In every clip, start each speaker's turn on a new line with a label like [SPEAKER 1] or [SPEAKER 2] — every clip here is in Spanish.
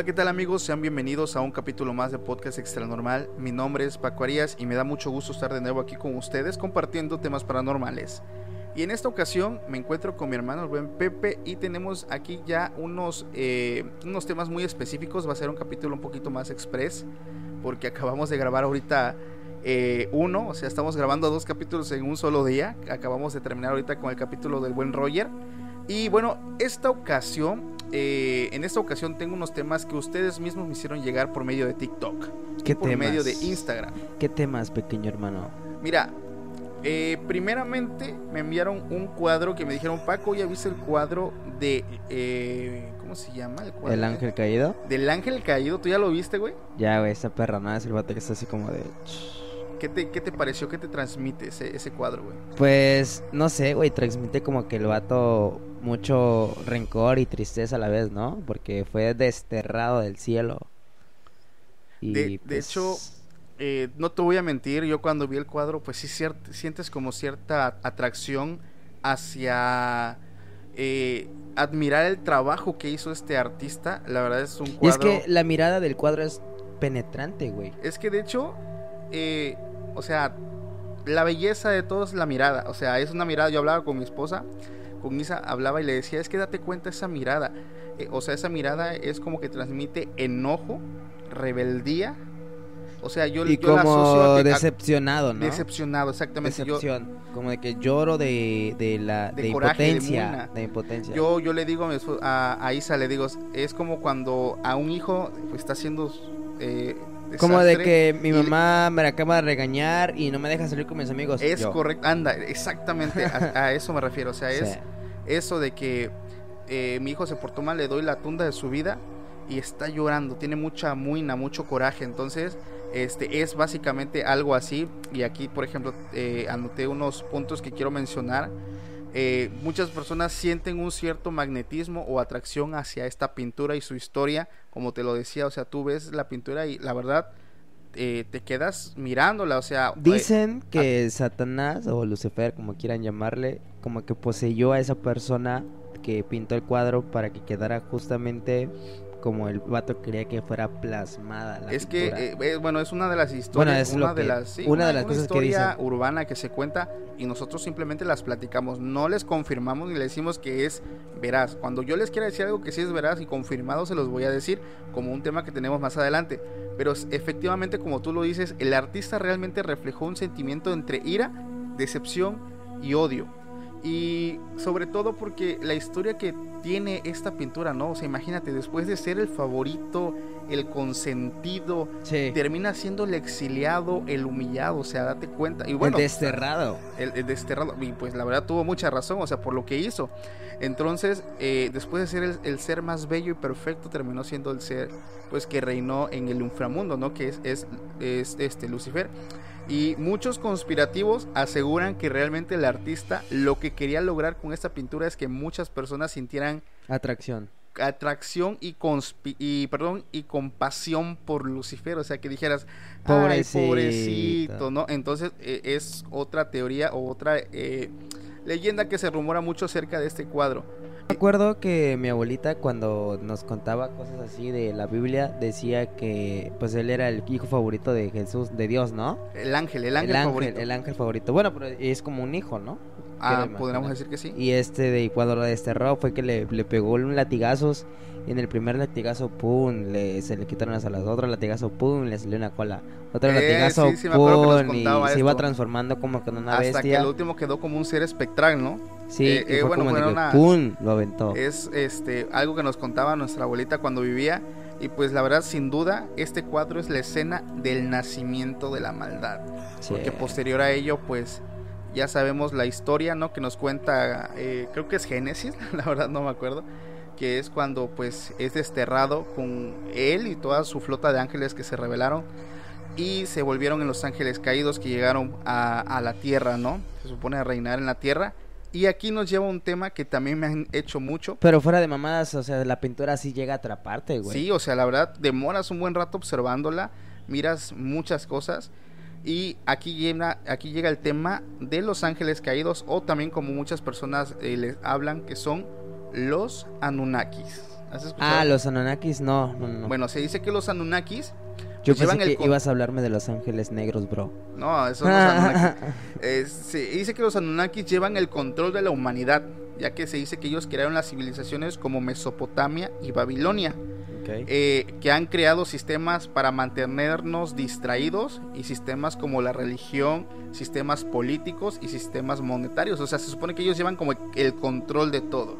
[SPEAKER 1] Hola, ¿qué tal amigos? Sean bienvenidos a un capítulo más de Podcast Extra Normal. Mi nombre es Paco Arias y me da mucho gusto estar de nuevo aquí con ustedes compartiendo temas paranormales. Y en esta ocasión me encuentro con mi hermano buen Pepe y tenemos aquí ya unos, eh, unos temas muy específicos. Va a ser un capítulo un poquito más express porque acabamos de grabar ahorita eh, uno, o sea, estamos grabando dos capítulos en un solo día. Acabamos de terminar ahorita con el capítulo del buen Roger. Y bueno, esta ocasión, eh, en esta ocasión tengo unos temas que ustedes mismos me hicieron llegar por medio de TikTok.
[SPEAKER 2] ¿Qué
[SPEAKER 1] por
[SPEAKER 2] temas?
[SPEAKER 1] medio de Instagram.
[SPEAKER 2] ¿Qué temas, pequeño hermano?
[SPEAKER 1] Mira, eh, primeramente me enviaron un cuadro que me dijeron, Paco, ¿ya viste el cuadro de... eh, ¿Cómo se llama? El, cuadro
[SPEAKER 2] ¿El ángel caído?
[SPEAKER 1] Del ángel caído, ¿tú ya lo viste, güey?
[SPEAKER 2] Ya, güey, esa perra nada es el vato que está así como de...
[SPEAKER 1] ¿Qué te, qué te pareció? ¿Qué te transmite ese, ese cuadro, güey?
[SPEAKER 2] Pues, no sé, güey, transmite como que el vato mucho rencor y tristeza a la vez, ¿no? Porque fue desterrado del cielo. Y,
[SPEAKER 1] De, de
[SPEAKER 2] pues,
[SPEAKER 1] hecho, eh, no te voy a mentir, yo cuando vi el cuadro, pues sí sientes como cierta atracción hacia eh, admirar el trabajo que hizo este artista. La verdad es un
[SPEAKER 2] Y es
[SPEAKER 1] cuadro...
[SPEAKER 2] que la mirada del cuadro es penetrante, güey.
[SPEAKER 1] Es que de hecho, eh, o sea, la belleza de todo es la mirada. O sea, es una mirada. Yo hablaba con mi esposa, con Isa, hablaba y le decía, es que date cuenta esa mirada. Eh, o sea, esa mirada es como que transmite enojo, rebeldía. O sea, yo,
[SPEAKER 2] Y
[SPEAKER 1] yo la asocio
[SPEAKER 2] como
[SPEAKER 1] a que- a-
[SPEAKER 2] decepcionado, ¿no?
[SPEAKER 1] decepcionado, exactamente. Yo,
[SPEAKER 2] Decepción. Como de que lloro de, de la
[SPEAKER 1] De
[SPEAKER 2] de
[SPEAKER 1] coraje, de
[SPEAKER 2] impotencia. De impotencia.
[SPEAKER 1] yo, yo le digo a, mi esposa- a, a Isa, le digo, es como cuando a un hijo pues, está haciendo... eh,
[SPEAKER 2] Como de que mi mamá me acaba de regañar y no me deja salir con mis amigos.
[SPEAKER 1] Es
[SPEAKER 2] Yo.
[SPEAKER 1] correcto, anda, exactamente, a, a eso me refiero. O sea, es
[SPEAKER 2] Sí.
[SPEAKER 1] eso de que eh, mi hijo se portó mal, le doy la tunda de su vida y está llorando, tiene mucha muina, mucho coraje. Entonces, este es básicamente algo así. Y aquí, por ejemplo, eh, anoté unos puntos que quiero mencionar. Eh, muchas personas sienten un cierto magnetismo o atracción hacia esta pintura y su historia, como te lo decía, o sea, tú ves la pintura y la verdad eh, te quedas mirándola, o sea, eh,
[SPEAKER 2] Dicen que Satanás o Lucifer, como quieran llamarle, como que poseyó a esa persona que pintó el cuadro para que quedara justamente como el vato quería que fuera plasmada la
[SPEAKER 1] es que,
[SPEAKER 2] pintura.
[SPEAKER 1] eh, eh, bueno, es una de las historias,
[SPEAKER 2] Bueno,
[SPEAKER 1] una de
[SPEAKER 2] que-
[SPEAKER 1] las, sí,
[SPEAKER 2] una de las cosas que
[SPEAKER 1] historia
[SPEAKER 2] dicen.
[SPEAKER 1] urbana que se cuenta y nosotros simplemente las platicamos, no les confirmamos ni le decimos que es veraz. Cuando yo les quiera decir algo que sí es veraz y confirmado, se los voy a decir como un tema que tenemos más adelante. Pero efectivamente, como tú lo dices, el artista realmente reflejó un sentimiento entre ira, decepción y odio. Y sobre todo porque la historia que tiene esta pintura, ¿no? O sea, imagínate, después de ser el favorito, el consentido,
[SPEAKER 2] Sí,
[SPEAKER 1] termina siendo el exiliado, el humillado, o sea, date cuenta. Y bueno,
[SPEAKER 2] el desterrado.
[SPEAKER 1] el, el desterrado, y pues la verdad tuvo mucha razón, o sea, por lo que hizo. Entonces, eh, después de ser el, el ser más bello y perfecto, terminó siendo el ser, pues, que reinó en el inframundo, ¿no? Que es, es, es, este Lucifer. Y muchos conspirativos aseguran que realmente el artista lo que quería lograr con esta pintura es que muchas personas sintieran
[SPEAKER 2] Atracción.
[SPEAKER 1] atracción y, conspi- y perdón y compasión por Lucifer, o sea que dijeras, ay,
[SPEAKER 2] Pobrecito.
[SPEAKER 1] pobrecito, ¿no? Entonces eh, es otra teoría o otra eh, leyenda que se rumora mucho acerca de este cuadro.
[SPEAKER 2] Me acuerdo que mi abuelita cuando nos contaba cosas así de la Biblia decía que pues él era el hijo favorito de Jesús, de Dios, ¿no?
[SPEAKER 1] El ángel, el ángel, favorito.
[SPEAKER 2] el ángel favorito. Bueno, pero es como un hijo, ¿no?
[SPEAKER 1] Ah, podríamos decir que sí.
[SPEAKER 2] Y este de cuando lo desterró fue que le, le pegó un latigazos. Y en el primer latigazo, pum, le, se le quitaron las alas. Otro latigazo, pum, le salió una cola. Otro
[SPEAKER 1] Eh,
[SPEAKER 2] latigazo,
[SPEAKER 1] sí, sí, que
[SPEAKER 2] pum, y se iba transformando como con una
[SPEAKER 1] Hasta que
[SPEAKER 2] bestia.
[SPEAKER 1] el último quedó como un ser espectral, ¿no?
[SPEAKER 2] Sí,
[SPEAKER 1] eh, eh,
[SPEAKER 2] fue
[SPEAKER 1] bueno,
[SPEAKER 2] como
[SPEAKER 1] unas-
[SPEAKER 2] pum, lo aventó.
[SPEAKER 1] Es este algo que nos contaba nuestra abuelita cuando vivía. Y pues la verdad, sin duda, este cuadro es la escena del nacimiento de la maldad.
[SPEAKER 2] Sí.
[SPEAKER 1] Porque posterior a ello, pues ya sabemos la historia, ¿no? Que nos cuenta, eh, creo que es Génesis, la verdad no me acuerdo. Que es cuando pues es desterrado con él y toda su flota de ángeles que se rebelaron. Y se volvieron en los ángeles caídos que llegaron a, a la tierra, ¿no? Se supone a reinar en la tierra. Y aquí nos lleva un tema que también me han hecho mucho.
[SPEAKER 2] Pero fuera de mamadas, o sea, la pintura sí llega a atraparte, güey.
[SPEAKER 1] Sí, o sea, la verdad, demoras un buen rato observándola, miras muchas cosas. Y aquí llega, aquí llega el tema de los ángeles caídos, o también como muchas personas eh, les hablan, que son los Anunnakis. ¿Has escuchado?
[SPEAKER 2] Ah, los Anunnakis, no, no, no.
[SPEAKER 1] Bueno, se dice que los Anunnakis,
[SPEAKER 2] Yo
[SPEAKER 1] pues
[SPEAKER 2] pensé
[SPEAKER 1] llevan
[SPEAKER 2] que
[SPEAKER 1] con-
[SPEAKER 2] ibas a hablarme de los ángeles negros, bro.
[SPEAKER 1] no, esos no son Anunnakis. Eh, se dice que los Anunnakis llevan el control de la humanidad, ya que se dice que ellos crearon las civilizaciones como Mesopotamia y Babilonia. Eh, que han creado sistemas para mantenernos distraídos y sistemas como la religión, sistemas políticos y sistemas monetarios. O sea, se supone que ellos llevan como el control de todo,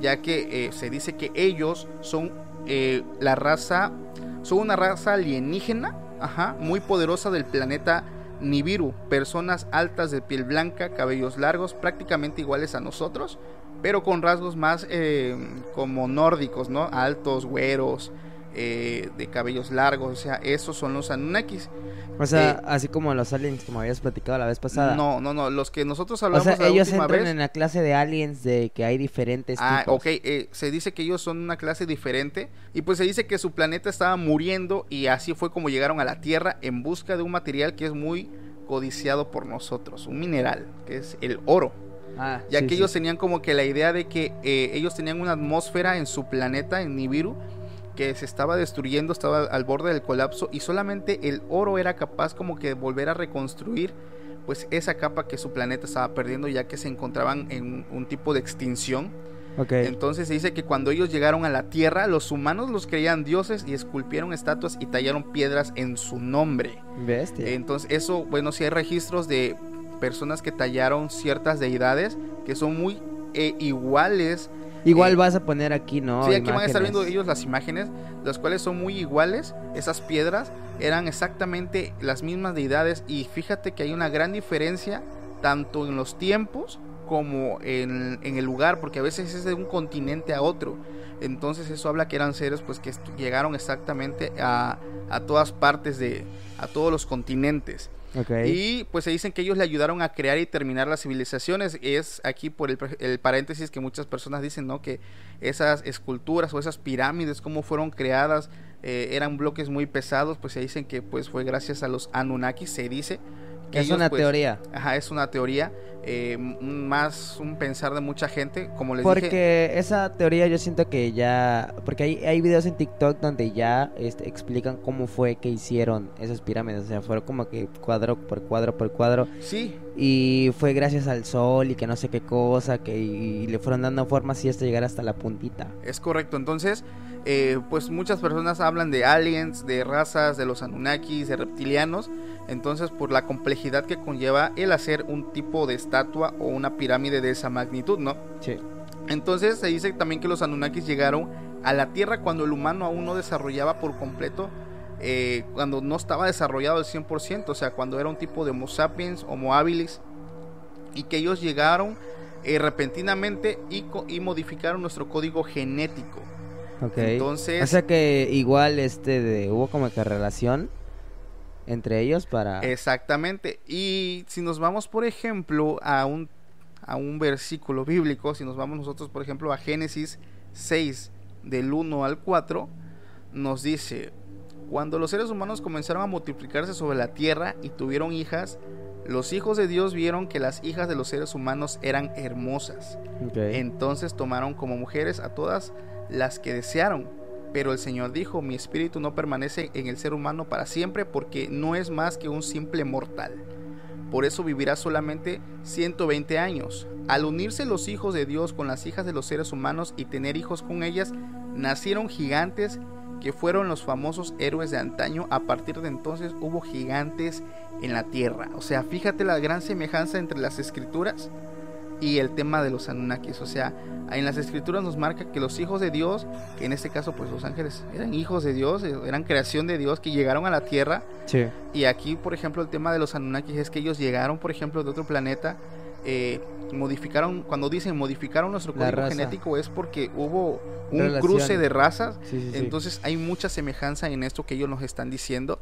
[SPEAKER 1] ya que eh, se dice que ellos son eh, la raza, son una raza alienígena, ajá, muy poderosa del planeta Nibiru, personas altas de piel blanca, cabellos largos, prácticamente iguales a nosotros, pero con rasgos más eh, como nórdicos, ¿no? Altos, güeros, eh, de cabellos largos, o sea, esos son los Anunnakis.
[SPEAKER 2] o sea,
[SPEAKER 1] eh,
[SPEAKER 2] así como los aliens, como habías platicado la vez pasada.
[SPEAKER 1] No, no, no, los que nosotros
[SPEAKER 2] O
[SPEAKER 1] hablamos
[SPEAKER 2] sea,
[SPEAKER 1] la
[SPEAKER 2] ellos
[SPEAKER 1] última
[SPEAKER 2] entran
[SPEAKER 1] vez.
[SPEAKER 2] en la clase de aliens de que hay diferentes
[SPEAKER 1] Ah,
[SPEAKER 2] tipos.
[SPEAKER 1] ok, eh, se dice que ellos son una clase diferente y pues se dice que su planeta estaba muriendo y así fue como llegaron a la Tierra en busca de un material que es muy codiciado por nosotros, un mineral, que es el oro.
[SPEAKER 2] Ah,
[SPEAKER 1] ya
[SPEAKER 2] sí,
[SPEAKER 1] que
[SPEAKER 2] sí.
[SPEAKER 1] ellos tenían como que la idea de que eh, ellos tenían una atmósfera en su planeta, en Nibiru, que se estaba destruyendo, estaba al borde del colapso y solamente el oro era capaz como que de volver a reconstruir pues esa capa que su planeta estaba perdiendo ya que se encontraban en un tipo de extinción.
[SPEAKER 2] Ok.
[SPEAKER 1] Entonces se dice que cuando ellos llegaron a la Tierra, los humanos los creían dioses y esculpieron estatuas y tallaron piedras en su nombre.
[SPEAKER 2] Bestia.
[SPEAKER 1] Entonces, eso, bueno, sí hay registros de personas que tallaron ciertas deidades que son muy eh, iguales.
[SPEAKER 2] Igual
[SPEAKER 1] eh,
[SPEAKER 2] vas a poner aquí, ¿no?
[SPEAKER 1] sí, aquí van a estar viendo ellos las imágenes, las cuales son muy iguales. Esas piedras eran exactamente las mismas deidades y fíjate que hay una gran diferencia tanto en los tiempos como en, en el lugar, porque a veces es de un continente a otro. Entonces eso habla que eran seres pues que llegaron exactamente a, a todas partes de, a todos los continentes.
[SPEAKER 2] Ok.
[SPEAKER 1] Y pues se dicen que ellos le ayudaron a crear y terminar las civilizaciones. Es aquí por el, el paréntesis que muchas personas dicen, ¿no? Que esas esculturas o esas pirámides, cómo fueron creadas, eh, eran bloques muy pesados. Pues se dicen que pues fue gracias a los Anunnakis, se dice. Que
[SPEAKER 2] es
[SPEAKER 1] ellos,
[SPEAKER 2] una
[SPEAKER 1] pues,
[SPEAKER 2] teoría.
[SPEAKER 1] Ajá, es una teoría. Eh, más un pensar de mucha gente. Como les dije.
[SPEAKER 2] Porque esa teoría yo siento que ya... Porque hay, hay videos en TikTok donde ya este, explican cómo fue que hicieron esas pirámides. O sea, fueron como que cuadro por cuadro por cuadro.
[SPEAKER 1] Sí,
[SPEAKER 2] Y fue gracias al sol y que no sé qué cosa. que Y, le fueron dando forma así hasta llegar hasta la puntita.
[SPEAKER 1] Es correcto, entonces, eh, pues muchas personas hablan de aliens, de razas, de los Anunnakis, de reptilianos, entonces por la complejidad que conlleva el hacer un tipo de estatua o una pirámide de esa magnitud, ¿no?
[SPEAKER 2] Sí.
[SPEAKER 1] Entonces se dice también que los Anunnakis llegaron a la Tierra cuando el humano aún no desarrollaba por completo, eh, cuando no estaba desarrollado al 100%, o sea, cuando era un tipo de Homo sapiens, Homo habilis, y que ellos llegaron eh, repentinamente y, modificaron nuestro código genético.
[SPEAKER 2] Ok.
[SPEAKER 1] Entonces-
[SPEAKER 2] O sea que igual este de, hubo como que relación entre ellos para...
[SPEAKER 1] Exactamente. Y si nos vamos, por ejemplo, a un, a un versículo bíblico, si nos vamos nosotros, por ejemplo, a Génesis 6, del 1 al 4, nos dice, cuando los seres humanos comenzaron a multiplicarse sobre la tierra y tuvieron hijas, los hijos de Dios vieron que las hijas de los seres humanos eran hermosas.
[SPEAKER 2] Ok.
[SPEAKER 1] Entonces tomaron como mujeres a todas las que desearon. Pero el Señor dijo, mi espíritu no permanece en el ser humano para siempre porque no es más que un simple mortal. por eso vivirá solamente 120 años. Al unirse los hijos de Dios con las hijas de los seres humanos y tener hijos con ellas, nacieron gigantes que fueron los famosos héroes de antaño. A partir de entonces hubo gigantes en la tierra. O sea, fíjate la gran semejanza entre las escrituras y el tema de los Anunnakis. O sea, en las escrituras nos marca que los hijos de Dios, que en este caso pues los ángeles eran hijos de Dios, eh, eran creación de Dios, que llegaron a la tierra.
[SPEAKER 2] Sí.
[SPEAKER 1] Y aquí, por ejemplo, el tema de los Anunnakis es que ellos llegaron, por ejemplo, de otro planeta. Eh, modificaron, cuando dicen modificaron nuestro código genético es porque hubo un
[SPEAKER 2] Relación.
[SPEAKER 1] cruce de razas
[SPEAKER 2] Sí, sí, sí.
[SPEAKER 1] entonces hay mucha semejanza en esto que ellos nos están diciendo.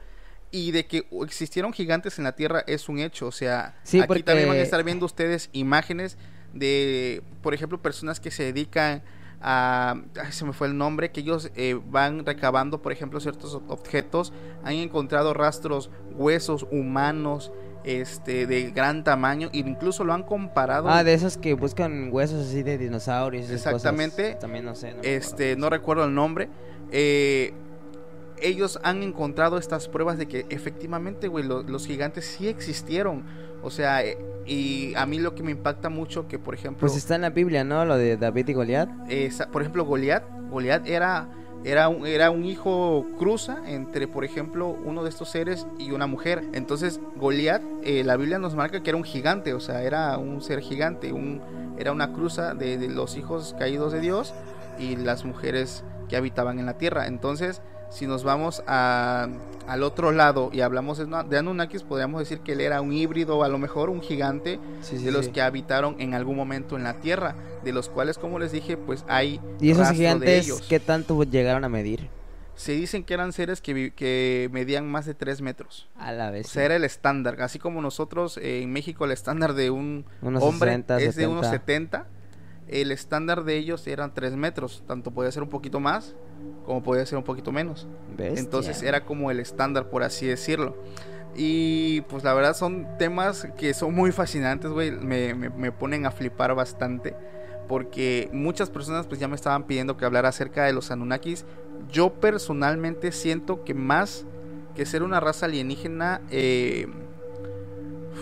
[SPEAKER 1] Y de que existieron gigantes en la Tierra es un hecho. O sea,
[SPEAKER 2] Sí,
[SPEAKER 1] aquí
[SPEAKER 2] porque-
[SPEAKER 1] también van a estar viendo ustedes imágenes de, por ejemplo, personas que se dedican a... ay, se me fue el nombre, que ellos eh, van recabando, por ejemplo, ciertos ob- objetos. Han encontrado rastros, huesos humanos, este, de gran tamaño. E incluso lo han comparado.
[SPEAKER 2] Ah, de esos que buscan huesos así de dinosaurios.
[SPEAKER 1] Exactamente.
[SPEAKER 2] cosas. También no sé. no
[SPEAKER 1] este, no recuerdo el nombre. eh, ellos han encontrado estas pruebas de que efectivamente, güey, lo- los gigantes sí existieron. O sea, eh, y a mí lo que me impacta mucho que, por ejemplo,
[SPEAKER 2] Pues está en la Biblia, ¿no? Lo de David y Goliat.
[SPEAKER 1] esa- por ejemplo, Goliat, Goliat era era un, era un hijo cruza entre, por ejemplo, uno de estos seres y una mujer. Entonces, Goliat, eh, la Biblia nos marca que era un gigante, o sea, era un ser gigante, un, era una cruza de, de los hijos caídos de Dios y las mujeres que habitaban en la tierra. Entonces, si nos vamos a, al otro lado y hablamos de, Anunnakis, podríamos decir que él era un híbrido, a lo mejor un gigante
[SPEAKER 2] Sí, sí,
[SPEAKER 1] de los
[SPEAKER 2] sí.
[SPEAKER 1] que habitaron en algún momento en la tierra, de los cuales, como les dije, pues hay
[SPEAKER 2] ¿Y esos gigantes
[SPEAKER 1] ellos.
[SPEAKER 2] qué tanto llegaron a medir?
[SPEAKER 1] Se dicen que eran seres que, que medían más de 3 metros.
[SPEAKER 2] A la vez.
[SPEAKER 1] O sea, era el estándar. Así como nosotros eh, en México el estándar de un
[SPEAKER 2] Unos
[SPEAKER 1] hombre
[SPEAKER 2] 60,
[SPEAKER 1] es de unos
[SPEAKER 2] 70.
[SPEAKER 1] 70. El estándar de ellos eran 3 metros. Tanto podía ser un poquito más como podía ser un poquito menos.
[SPEAKER 2] Bestia.
[SPEAKER 1] Entonces era como el estándar, por así decirlo. Y pues la verdad son temas que son muy fascinantes, güey. Me, me- me ponen a flipar bastante. Porque muchas personas pues ya me estaban pidiendo que hablara acerca de los Anunnakis. Yo personalmente siento que más que ser una raza alienígena, eh,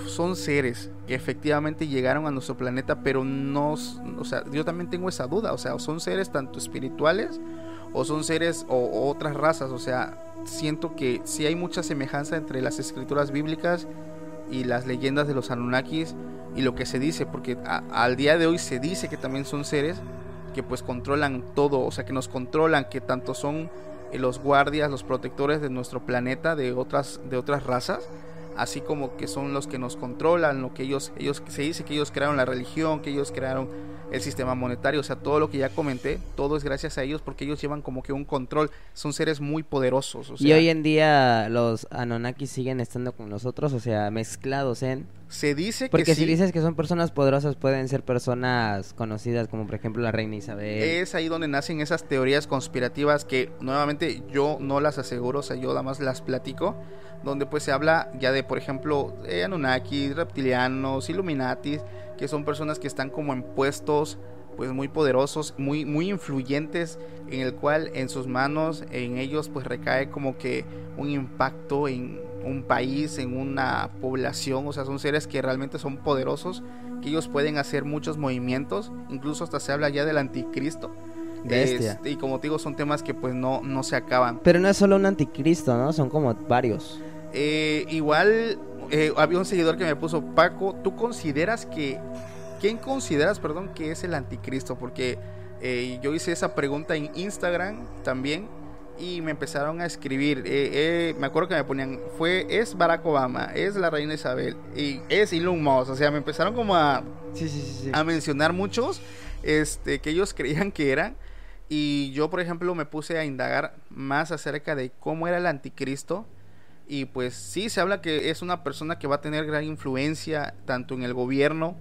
[SPEAKER 1] son seres efectivamente llegaron a nuestro planeta, pero no, o sea, yo también tengo esa duda, o sea, son seres tanto espirituales o son seres o, o otras razas, o sea, siento que sí hay mucha semejanza entre las escrituras bíblicas y las leyendas de los Anunnakis y lo que se dice, porque a- al día de hoy se dice que también son seres que pues controlan todo, o sea, que nos controlan, que tanto son eh, los guardias, los protectores de nuestro planeta, de otras, de otras razas, así como que son los que nos controlan, lo que ellos, ellos se dice que ellos crearon la religión, que ellos crearon el sistema monetario, o sea, todo lo que ya comenté, todo es gracias a ellos porque ellos llevan como que un control, son seres muy poderosos. O sea,
[SPEAKER 2] y hoy en día los Anunnaki siguen estando con nosotros, o sea, mezclados en...
[SPEAKER 1] se dice que
[SPEAKER 2] Porque
[SPEAKER 1] sí,
[SPEAKER 2] si dices que son personas poderosas, pueden ser personas conocidas, como por ejemplo la reina Isabel.
[SPEAKER 1] es ahí donde nacen esas teorías conspirativas que nuevamente yo no las aseguro, o sea, yo nada más las platico, donde pues se habla ya de, por ejemplo, eh, Anunnaki, reptilianos, Illuminatis, que son personas que están como en puestos pues muy poderosos, muy muy influyentes en el cual en sus manos en ellos pues recae como que un impacto en un país, en una población, o sea, son seres que realmente son poderosos, que ellos pueden hacer muchos movimientos, incluso hasta se habla ya del anticristo.
[SPEAKER 2] Bestia.
[SPEAKER 1] Este, y como te digo, son temas que pues no, no se acaban.
[SPEAKER 2] Pero no es solo un anticristo, ¿no? Son como varios.
[SPEAKER 1] Eh, igual eh, había un seguidor que me puso, Paco, ¿tú consideras que... ¿Quién consideras, perdón, que es el anticristo? Porque eh, yo hice esa pregunta en Instagram también y me empezaron a escribir. eh, eh, me acuerdo que me ponían, fue, es Barack Obama, es la reina Isabel y es Elon Musk. O sea, me empezaron como a,
[SPEAKER 2] Sí, sí, sí. sí.
[SPEAKER 1] a mencionar muchos este, que ellos creían que eran. Y yo, por ejemplo, me puse a indagar más acerca de cómo era el anticristo. Y pues sí, se habla que es una persona que va a tener gran influencia tanto en el gobierno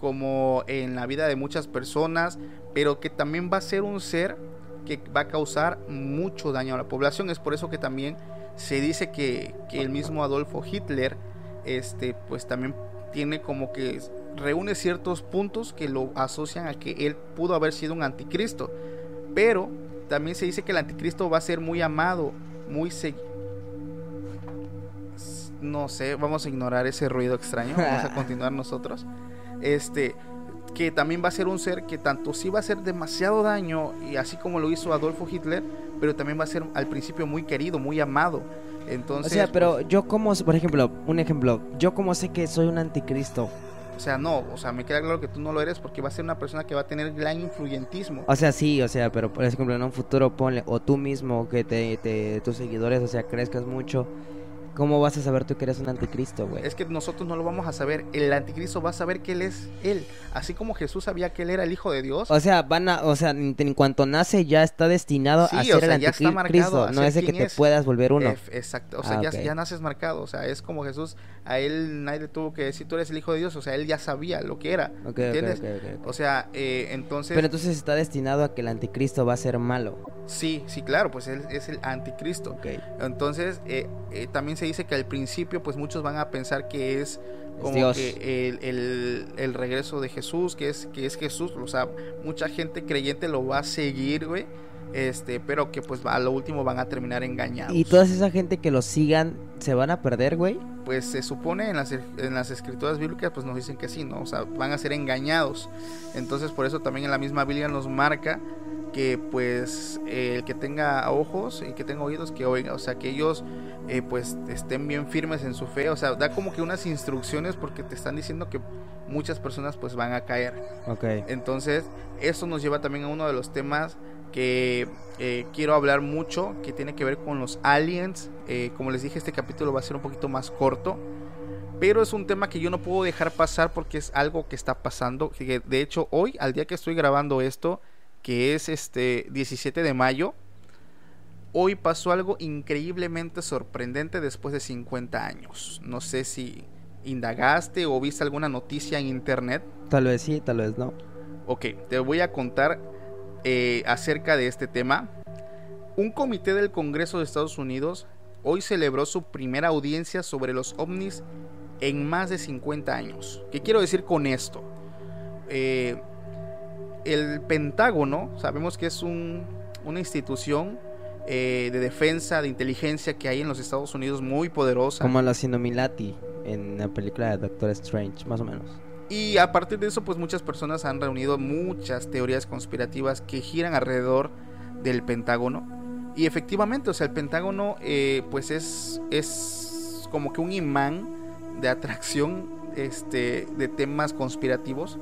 [SPEAKER 1] como en la vida de muchas personas, pero que también va a ser un ser que va a causar mucho daño a la población. Es por eso que también se dice que, que el mismo Adolfo Hitler, este, pues también tiene como que reúne ciertos puntos que lo asocian a que él pudo haber sido un anticristo. Pero también se dice que el anticristo va a ser muy amado, muy seguido. no sé, vamos a ignorar ese ruido extraño, vamos a continuar nosotros. Este, que también va a ser un ser que tanto sí va a hacer demasiado daño, y así como lo hizo Adolfo Hitler, pero también va a ser al principio muy querido, muy amado. Entonces,
[SPEAKER 2] o sea, pero
[SPEAKER 1] pues,
[SPEAKER 2] yo como, por ejemplo, un ejemplo, yo como sé que soy un anticristo.
[SPEAKER 1] o sea, no, o sea, me queda claro que tú no lo eres porque va a ser una persona que va a tener gran influyentismo.
[SPEAKER 2] O sea, sí, o sea, pero por ejemplo, en un futuro ponle, o tú mismo, que te, te- tus seguidores, o sea, crezcas mucho, ¿cómo vas a saber tú que eres un anticristo, güey?
[SPEAKER 1] Es que nosotros no lo vamos a saber. El anticristo va a saber que él es él. Así como Jesús sabía que él era el hijo de Dios.
[SPEAKER 2] O sea, van a, o sea, en, cuanto nace ya está destinado
[SPEAKER 1] Sí,
[SPEAKER 2] a
[SPEAKER 1] o
[SPEAKER 2] ser
[SPEAKER 1] sea,
[SPEAKER 2] el
[SPEAKER 1] ya está marcado
[SPEAKER 2] anticristo, no es de que te
[SPEAKER 1] es.
[SPEAKER 2] puedas volver uno.
[SPEAKER 1] Exacto. O sea,
[SPEAKER 2] Ah,
[SPEAKER 1] ya, naces marcado. O sea, es como Jesús. A él nadie le tuvo que decir tú eres el hijo de Dios. O sea, él ya sabía lo que era. ¿Entiendes? O sea, eh, entonces.
[SPEAKER 2] Pero entonces está destinado a que el anticristo va a ser malo.
[SPEAKER 1] Sí, sí, claro, pues él es el anticristo. Entonces, eh, eh, también se dice que al principio, pues muchos van a pensar que es como
[SPEAKER 2] Dios.
[SPEAKER 1] que el, el- el regreso de Jesús, que es, que es Jesús. O sea, mucha gente creyente lo va a seguir, güey. Este, pero que pues a lo último van a terminar engañados.
[SPEAKER 2] Y toda esa gente que lo sigan, ¿se van a perder, güey?
[SPEAKER 1] Pues se supone en las, en las escrituras bíblicas, pues nos dicen que sí, ¿no? O sea, van a ser engañados. Entonces, por eso también en la misma Biblia nos marca que pues eh, el que tenga ojos y que tenga oídos que oiga, o sea que ellos eh, pues estén bien firmes en su fe, o sea da como que unas instrucciones porque te están diciendo que muchas personas pues van a caer.
[SPEAKER 2] Ok.
[SPEAKER 1] Entonces eso nos lleva también a uno de los temas que eh, quiero hablar mucho, que tiene que ver con los aliens. Como les dije este capítulo va a ser un poquito más corto. Pero es un tema que yo no puedo dejar pasar porque es algo que está pasando. Que de hecho hoy, al día que estoy grabando esto, que es este 17 de mayo, hoy pasó algo increíblemente sorprendente después de 50 años. No sé si indagaste o viste alguna noticia en internet.
[SPEAKER 2] Tal vez sí, tal vez no.
[SPEAKER 1] Ok, te voy a contar eh, acerca de este tema. Un comité del Congreso de Estados Unidos hoy celebró su primera audiencia sobre los ovnis en más de 50 años. ¿Qué quiero decir con esto? Eh, el Pentágono, sabemos que es un- una institución eh, de defensa, de inteligencia que hay en los Estados Unidos muy poderosa.
[SPEAKER 2] Como los Illuminati en la película de Doctor Strange, más o menos.
[SPEAKER 1] Y a partir de eso, pues muchas personas han reunido muchas teorías conspirativas que giran alrededor del Pentágono. Y efectivamente, o sea, el Pentágono eh, pues es, es como que un imán de atracción este, de temas conspirativos.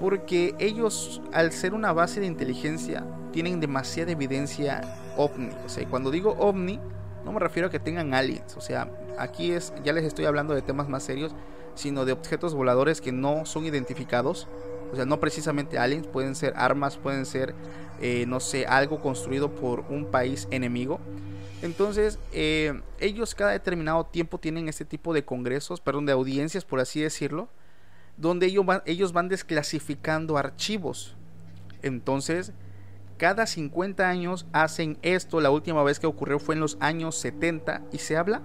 [SPEAKER 1] Porque ellos, al ser una base de inteligencia, tienen demasiada evidencia ovni. O sea, cuando digo ovni, no me refiero a que tengan aliens. O sea, aquí es, ya les estoy hablando de temas más serios sino de objetos voladores que no son identificados. O sea, no precisamente aliens, pueden ser armas, pueden ser, eh, no sé, algo construido por un país enemigo. Entonces, eh, ellos cada determinado tiempo tienen este tipo de congresos, perdón, de audiencias, por así decirlo, donde ellos van, ellos van desclasificando archivos. Entonces, cada 50 años hacen esto. La última vez que ocurrió fue en los años 70 y se habla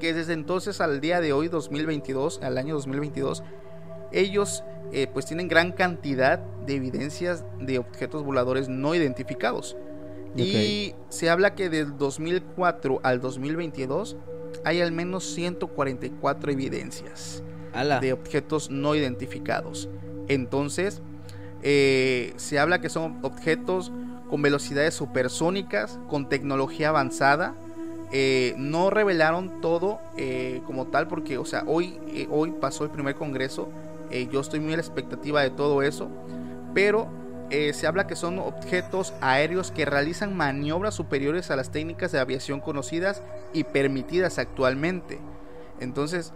[SPEAKER 1] que desde entonces al día de hoy, 2022, al año 2022, ellos eh, pues tienen gran cantidad de evidencias de objetos voladores no identificados. Y se habla que del 2004 al 2022 hay al menos 144 evidencias De objetos no identificados. Entonces, eh, se habla que son objetos con velocidades supersónicas, con tecnología avanzada. Eh, no revelaron todo eh, como tal porque, o sea, hoy, eh, hoy pasó el primer congreso. Yo estoy muy a la expectativa de todo eso. Pero se habla que son objetos aéreos que realizan maniobras superiores a las técnicas de aviación conocidas y permitidas actualmente. Entonces,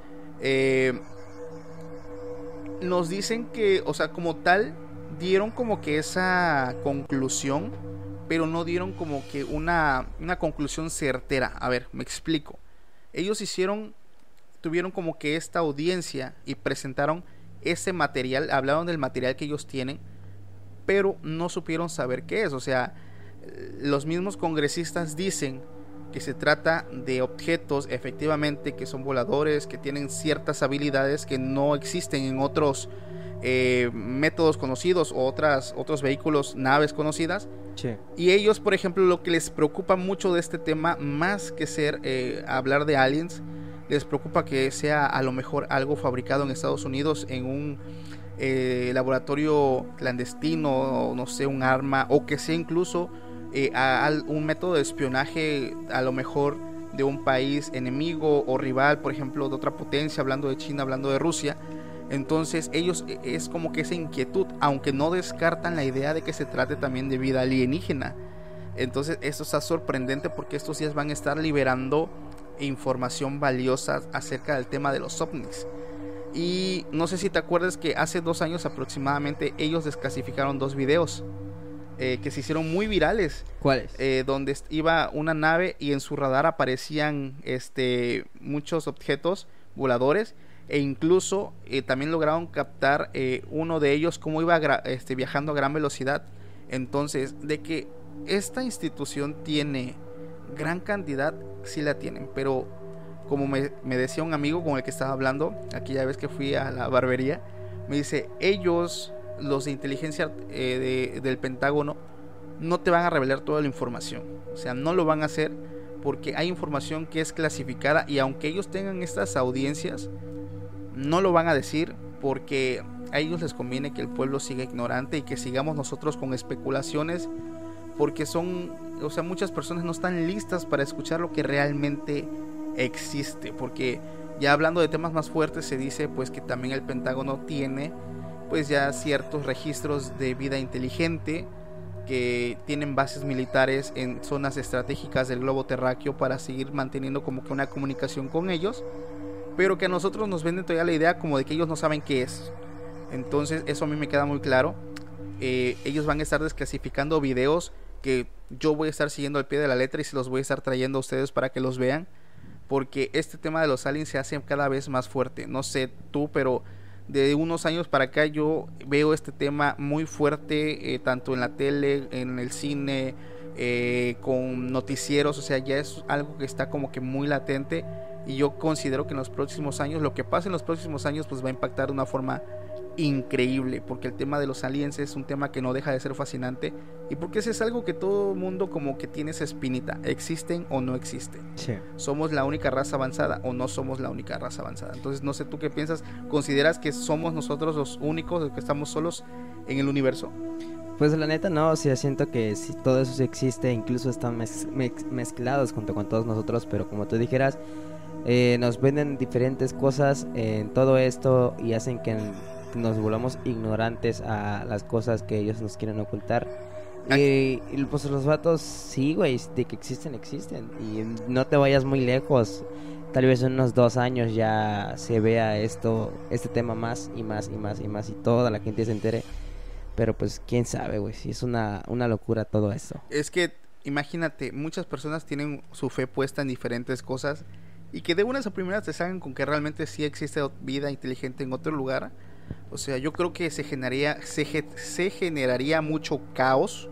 [SPEAKER 1] nos dicen que, o sea, como tal, dieron como que esa conclusión, pero no dieron como que una, una conclusión certera. A ver, me explico. Ellos hicieron, tuvieron como que esta audiencia y presentaron ese material, hablaron del material que ellos tienen, pero no supieron saber qué es. O sea, los mismos congresistas dicen que se trata de objetos efectivamente que son voladores, que tienen ciertas habilidades que no existen en otros eh, métodos conocidos o otras, otros vehículos, naves conocidas.
[SPEAKER 2] Sí.
[SPEAKER 1] Y ellos, por ejemplo, lo que les preocupa mucho de este tema, más que ser eh, hablar de aliens, les preocupa que sea a lo mejor algo fabricado en Estados Unidos en un eh, laboratorio clandestino, no sé, un arma, o que sea incluso eh, un método de espionaje a lo mejor de un país enemigo o rival, por ejemplo, de otra potencia, hablando de China, hablando de Rusia. Entonces ellos e, es como que esa inquietud, aunque no descartan la idea de que se trate también de vida alienígena. Entonces esto está sorprendente porque estos días van a estar liberando información valiosa acerca del tema de los ovnis. Y no sé si te acuerdas que hace dos años aproximadamente ellos desclasificaron dos videos eh, que se hicieron muy virales.
[SPEAKER 2] ¿Cuáles?
[SPEAKER 1] Eh, donde iba una nave y en su radar aparecían este, muchos objetos voladores e incluso eh, también lograron captar uno de ellos cómo iba este, viajando a gran velocidad. Entonces, de que esta institución tiene gran cantidad, sí la tienen, pero como me, decía un amigo con el que estaba hablando, aquella vez que fui a la barbería, me dice, ellos, los de inteligencia eh, del Pentágono, no te van a revelar toda la información. O sea, no lo van a hacer porque hay información que es clasificada y aunque ellos tengan estas audiencias, no lo van a decir porque a ellos les conviene que el pueblo siga ignorante y que sigamos nosotros con especulaciones porque son, o sea, muchas personas no están listas para escuchar lo que realmente existe, porque ya hablando de temas más fuertes se dice pues que también el Pentágono tiene pues ya ciertos registros de vida inteligente que tienen bases militares en zonas estratégicas del globo terráqueo para seguir manteniendo como que una comunicación con ellos, pero que a nosotros nos venden todavía la idea como de que ellos no saben qué es. Entonces eso a mí me queda muy claro. Eh, ellos van a estar desclasificando videos que yo voy a estar siguiendo al pie de la letra y se los voy a estar trayendo a ustedes para que los vean porque este tema de los aliens se hace cada vez más fuerte. No sé tú, pero de unos años para acá yo veo este tema muy fuerte, eh, tanto en la tele, en el cine, eh, con noticieros, o sea, ya es algo que está como que muy latente y yo considero que en los próximos años, lo que pase en los próximos años, pues va a impactar de una forma increíble, porque el tema de los aliens es un tema que no deja de ser fascinante y porque ese es algo que todo mundo como que tiene esa espinita, existen o no existen. Somos la única raza avanzada o no somos la única raza avanzada. Entonces no sé tú qué piensas, ¿consideras que somos nosotros los únicos, los que estamos solos en el universo?
[SPEAKER 2] Pues la neta no, o sea, siento que si todo eso sí existe, incluso están mezclados junto con todos nosotros, pero como tú dijeras, eh, nos venden diferentes cosas en todo esto y hacen que nos volvamos ignorantes a las cosas que ellos nos quieren ocultar. Y, pues los vatos, sí, güey, de que existen, existen. Y no te vayas muy lejos. Tal vez en unos dos años ya se vea esto, este tema más y más y más y más y toda la gente se entere. Pero pues quién sabe, güey, si es una, una locura todo eso.
[SPEAKER 1] Es que, imagínate, muchas personas tienen su fe puesta en diferentes cosas y que de unas a primeras te salgan con que realmente sí existe vida inteligente en otro lugar o sea, yo creo que se generaría, se, se generaría mucho caos.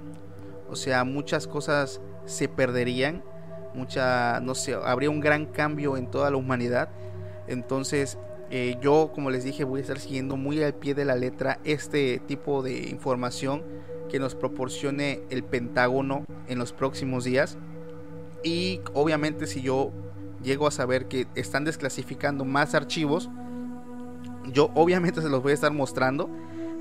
[SPEAKER 1] O sea, muchas cosas se perderían. Mucha, no sé, habría un gran cambio en toda la humanidad. Entonces, eh, yo, como les dije, voy a estar siguiendo muy al pie de la letra este tipo de información que nos proporcione el Pentágono en los próximos días. Y obviamente si yo llego a saber que están desclasificando más archivos, yo obviamente se los voy a estar mostrando,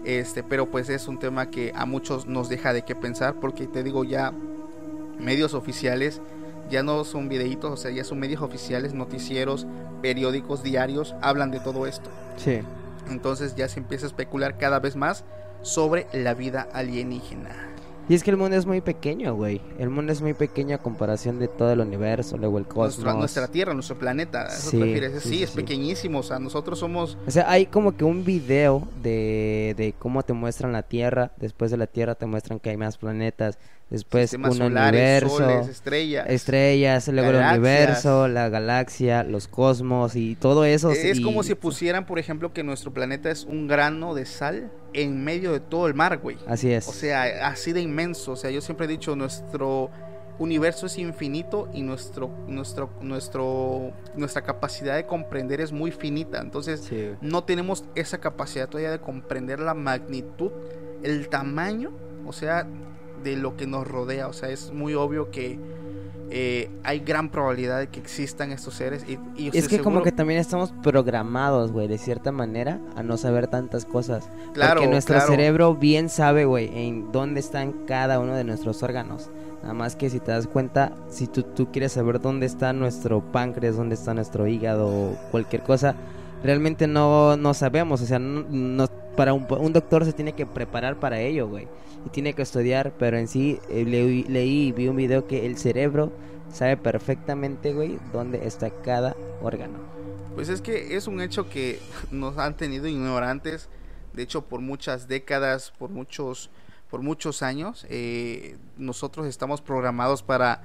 [SPEAKER 1] este, pero pues es un tema que a muchos nos deja de qué pensar porque te digo ya medios oficiales ya no son videitos, o sea, ya son medios oficiales, noticieros, periódicos, diarios, hablan de todo esto.
[SPEAKER 2] Sí.
[SPEAKER 1] Entonces ya se empieza a especular cada vez más sobre la vida alienígena.
[SPEAKER 2] Y es que el mundo es muy pequeño, güey. El mundo es muy pequeño a comparación de todo el universo, luego el cosmos.
[SPEAKER 1] Nuestra, Tierra, nuestro planeta. ¿Eso sí, Sí, es pequeñísimo. O sea, nosotros somos.
[SPEAKER 2] O sea, hay como que un video de, de cómo te muestran la Tierra. Después de la Tierra te muestran que hay más planetas. Después un universo,
[SPEAKER 1] estrellas,
[SPEAKER 2] estrellas, luego el universo, la galaxia, los cosmos y todo eso.
[SPEAKER 1] Es como si pusieran, por ejemplo, que nuestro planeta es un grano de sal en medio de todo el mar, güey.
[SPEAKER 2] Así es.
[SPEAKER 1] O sea, así de inmenso. O sea, yo siempre he dicho, nuestro universo es infinito y nuestro, nuestro, nuestro, nuestra capacidad de comprender es muy finita. Entonces, no tenemos esa capacidad todavía de comprender la magnitud, el tamaño, o sea, de lo que nos rodea. O sea, es muy obvio que eh, hay gran probabilidad de que existan estos seres. Y, y
[SPEAKER 2] Es que como que también estamos programados, güey, de cierta manera, a no saber tantas cosas.
[SPEAKER 1] Claro,
[SPEAKER 2] Porque nuestro
[SPEAKER 1] claro.
[SPEAKER 2] cerebro bien sabe, güey, en dónde están cada uno de nuestros órganos. Nada más que si te das cuenta, si tú, tú quieres saber dónde está nuestro páncreas, dónde está nuestro hígado o cualquier cosa, realmente no, no sabemos. O sea, no, no- para un, doctor se tiene que preparar para ello, güey. Y tiene que estudiar, pero en sí eh, leí, leí y vi un video que el cerebro sabe perfectamente, güey, dónde está cada órgano.
[SPEAKER 1] Pues es que es un hecho que nos han tenido ignorantes, de hecho por muchas décadas, por muchos, por muchos años, eh, nosotros estamos programados para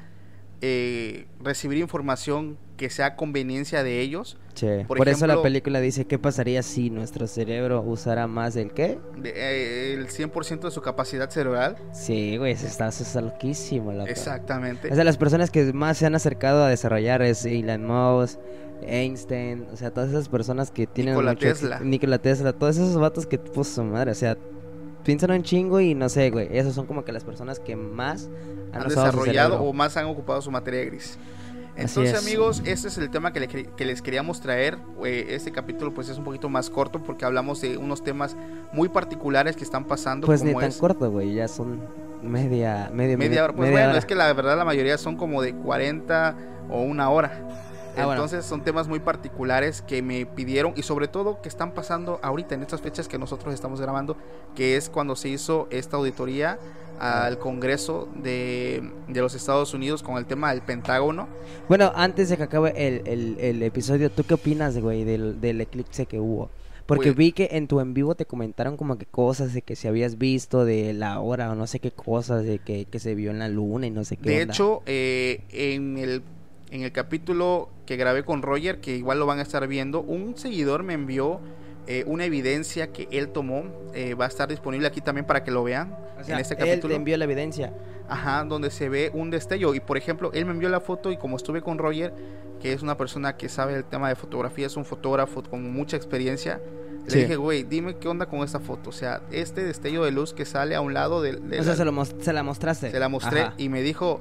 [SPEAKER 1] eh, recibir información que sea conveniencia de ellos.
[SPEAKER 2] Che,
[SPEAKER 1] Por
[SPEAKER 2] por, eso la película dice, ¿qué pasaría si nuestro cerebro usara más el qué?
[SPEAKER 1] de- eh, el 100% de su capacidad cerebral.
[SPEAKER 2] Sí, güey, eso está, eso está loquísimo, loco.
[SPEAKER 1] Exactamente.
[SPEAKER 2] O sea, las personas que más se han acercado a desarrollar es Elon Musk, Einstein, o sea, todas esas personas que tienen
[SPEAKER 1] Nikola
[SPEAKER 2] mucho
[SPEAKER 1] Tesla.
[SPEAKER 2] Nikola Tesla, todos esos vatos que puso su madre, o sea, piensan un chingo y no sé, güey, esos son como que las personas que más han,
[SPEAKER 1] han desarrollado o más han ocupado su materia gris. Entonces
[SPEAKER 2] es.
[SPEAKER 1] amigos, este es el tema que, le que les queríamos traer. Eh, Este capítulo pues es un poquito más corto porque hablamos de unos temas muy particulares que están pasando.
[SPEAKER 2] Pues ni tan
[SPEAKER 1] es
[SPEAKER 2] corto, güey, ya son media, media,
[SPEAKER 1] media hora. Pues
[SPEAKER 2] media
[SPEAKER 1] bueno,
[SPEAKER 2] hora.
[SPEAKER 1] es que la verdad la mayoría son como de 40 o una hora.
[SPEAKER 2] Ah, bueno.
[SPEAKER 1] Entonces son temas muy particulares que me pidieron y sobre todo que están pasando ahorita en estas fechas que nosotros estamos grabando, que es cuando se hizo esta auditoría al Congreso de, de los Estados Unidos con el tema del Pentágono.
[SPEAKER 2] Bueno, antes de que acabe el, el, el episodio, ¿tú qué opinas, güey, del, del eclipse que hubo? Porque
[SPEAKER 1] Pues-
[SPEAKER 2] vi que en tu en vivo te comentaron como que cosas de que si habías visto de la hora o no sé qué cosas, de que, que se vio en la luna y no sé qué.
[SPEAKER 1] De
[SPEAKER 2] onda.
[SPEAKER 1] hecho, eh, en, el, en el capítulo que grabé con Roger, que igual lo van a estar viendo, un seguidor me envió eh, una evidencia que él tomó. eh, va a estar disponible aquí también para que lo vean
[SPEAKER 2] O sea,
[SPEAKER 1] en este
[SPEAKER 2] él
[SPEAKER 1] capítulo.
[SPEAKER 2] te envió la evidencia.
[SPEAKER 1] Ajá, donde se ve un destello. Y por ejemplo, él me envió la foto y como estuve con Roger, que es una persona que sabe el tema de fotografía, es un fotógrafo con mucha experiencia. Le
[SPEAKER 2] Sí.
[SPEAKER 1] dije, güey, dime qué onda con esta foto. O sea, este destello de luz que sale a un lado de, de
[SPEAKER 2] o sea, se, lo se la mostraste.
[SPEAKER 1] se la mostré
[SPEAKER 2] Ajá.
[SPEAKER 1] y me dijo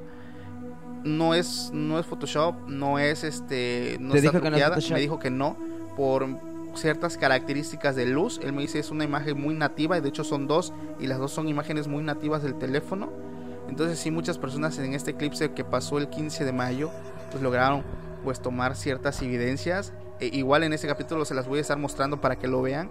[SPEAKER 1] no es no es Photoshop, no es este no
[SPEAKER 2] ¿Te
[SPEAKER 1] está
[SPEAKER 2] dijo que no es
[SPEAKER 1] truqueada". Me dijo que no por ciertas características de luz. Él me dice es una imagen muy nativa y de hecho son dos y las dos son imágenes muy nativas del teléfono. Entonces sí muchas personas en este eclipse que pasó el 15 de mayo pues lograron pues tomar ciertas evidencias. E igual en este capítulo se las voy a estar mostrando para que lo vean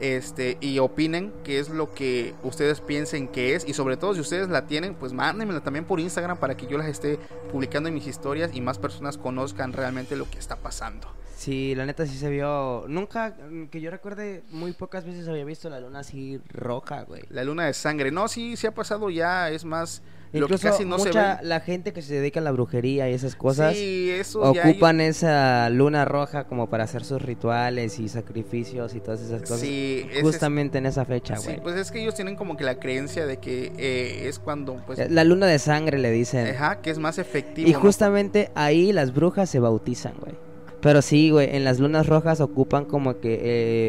[SPEAKER 1] este y opinen qué es lo que ustedes piensen que es y sobre todo si ustedes la tienen pues mándenmela también por Instagram para que yo las esté publicando en mis historias y más personas conozcan realmente lo que está pasando.
[SPEAKER 2] Sí, la neta sí se vio. Nunca, mm, que yo recuerde, muy pocas veces había visto la luna así roja, güey.
[SPEAKER 1] La luna de sangre, no, sí, sí ha pasado ya, es más lo que
[SPEAKER 2] Incluso
[SPEAKER 1] casi no se ve.
[SPEAKER 2] la gente que se dedica a la brujería y esas cosas
[SPEAKER 1] Sí, eso ya
[SPEAKER 2] ocupan esa luna roja como para hacer sus rituales y sacrificios y todas esas cosas.
[SPEAKER 1] Sí, ese es-
[SPEAKER 2] Justamente en esa fecha,
[SPEAKER 1] Sí,
[SPEAKER 2] güey.
[SPEAKER 1] pues es que ellos tienen como que la creencia de que eh, es cuando pues
[SPEAKER 2] Eh, La luna de sangre le dicen.
[SPEAKER 1] ajá, que es más efectivo.
[SPEAKER 2] y
[SPEAKER 1] ¿no?
[SPEAKER 2] justamente ahí las brujas se bautizan, güey. Pero sí, güey, en las lunas rojas ocupan como que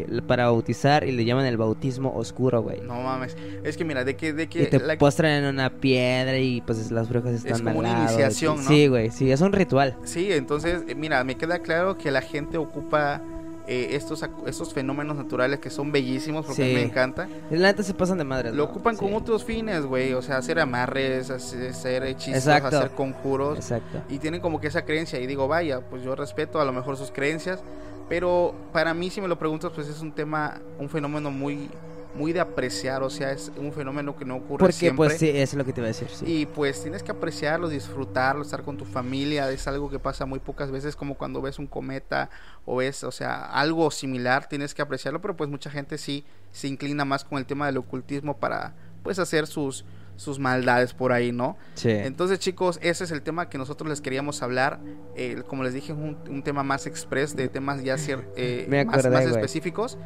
[SPEAKER 2] eh, para bautizar y le llaman el bautismo oscuro, güey.
[SPEAKER 1] No mames, es que mira, de que de
[SPEAKER 2] Y
[SPEAKER 1] que
[SPEAKER 2] te
[SPEAKER 1] la-
[SPEAKER 2] postran en una piedra y pues las brujas están
[SPEAKER 1] como
[SPEAKER 2] al
[SPEAKER 1] una
[SPEAKER 2] lado ti.
[SPEAKER 1] iniciación, ¿no?
[SPEAKER 2] Sí, güey, sí, es un ritual.
[SPEAKER 1] Sí, entonces, eh, mira, me queda claro que la gente ocupa eh, estos, estos fenómenos naturales que son bellísimos porque a mí
[SPEAKER 2] Sí.
[SPEAKER 1] me encanta.
[SPEAKER 2] La neta se pasan de madre.
[SPEAKER 1] Lo ocupan con otros fines, güey. O sea, hacer amarres, hacer, hacer hechizos,
[SPEAKER 2] Exacto.
[SPEAKER 1] hacer conjuros.
[SPEAKER 2] Exacto.
[SPEAKER 1] Y tienen como que esa creencia. Y digo, vaya, pues yo respeto a lo mejor sus creencias. Pero para mí, si me lo preguntas, pues es un tema, un fenómeno muy, muy de apreciar. O sea, es un fenómeno que no ocurre
[SPEAKER 2] Porque
[SPEAKER 1] siempre.
[SPEAKER 2] pues sí, eso es lo que te iba a decir, sí.
[SPEAKER 1] Y pues tienes que apreciarlo, disfrutarlo, estar con tu familia. Es algo que pasa muy pocas veces, como cuando ves un cometa o ves, o sea, algo similar, tienes que apreciarlo. Pero pues mucha gente sí se inclina más con el tema del ocultismo para pues hacer sus, sus maldades por ahí, ¿no?
[SPEAKER 2] Sí.
[SPEAKER 1] Entonces chicos, ese es el tema que nosotros les queríamos hablar. Eh, como les dije, es un, un tema más express, de temas ya eh,
[SPEAKER 2] Me
[SPEAKER 1] más,
[SPEAKER 2] acordé,
[SPEAKER 1] más específicos.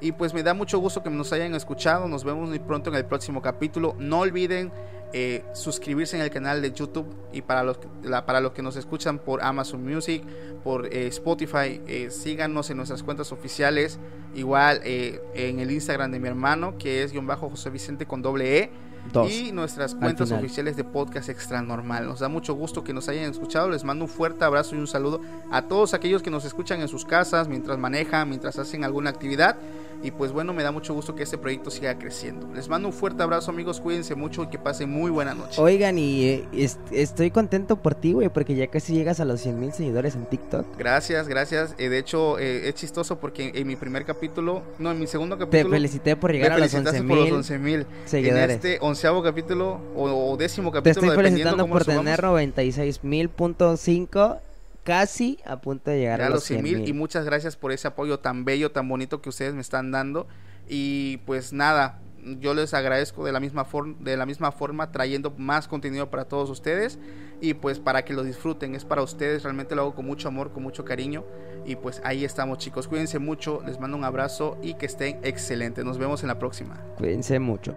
[SPEAKER 1] Y pues me da mucho gusto que nos hayan escuchado. Nos vemos muy pronto en el próximo capítulo. No olviden eh, suscribirse en el canal de YouTube y para los, para los que nos escuchan por Amazon Music, por eh, Spotify, eh, síganos en nuestras cuentas oficiales, igual en el Instagram de mi hermano que es guion bajo José Vicente con doble E. y nuestras cuentas oficiales de podcast extra normal. Nos da mucho gusto que nos hayan escuchado. Les mando un fuerte abrazo y un saludo a todos aquellos que nos escuchan en sus casas, mientras manejan, mientras hacen alguna actividad. Y pues bueno, me da mucho gusto que este proyecto siga creciendo. Les mando un fuerte abrazo amigos, cuídense mucho y que pasen muy buena noche.
[SPEAKER 2] Oigan, y eh, estoy contento por ti, güey, porque ya casi llegas a los 100 mil seguidores en TikTok.
[SPEAKER 1] Gracias, gracias. Eh, de hecho, eh, es chistoso porque en mi primer capítulo, no, en mi segundo capítulo...
[SPEAKER 2] Te felicité por llegar a los 11 mil
[SPEAKER 1] seguidores. En este onceavo capítulo o, décimo capítulo...
[SPEAKER 2] Te estoy felicitando por tener 96 mil punto casi a punto de llegar a, los 100 mil.
[SPEAKER 1] Y muchas gracias por ese apoyo tan bello, tan bonito que ustedes me están dando. Y pues nada, yo les agradezco de la misma forma de la misma forma trayendo más contenido para todos ustedes. Y pues para que lo disfruten. Es para ustedes realmente lo hago con mucho amor con mucho cariño. Y pues ahí estamos chicos. Cuídense mucho les mando un abrazo y que estén excelentes. Nos vemos en la próxima.
[SPEAKER 2] Cuídense mucho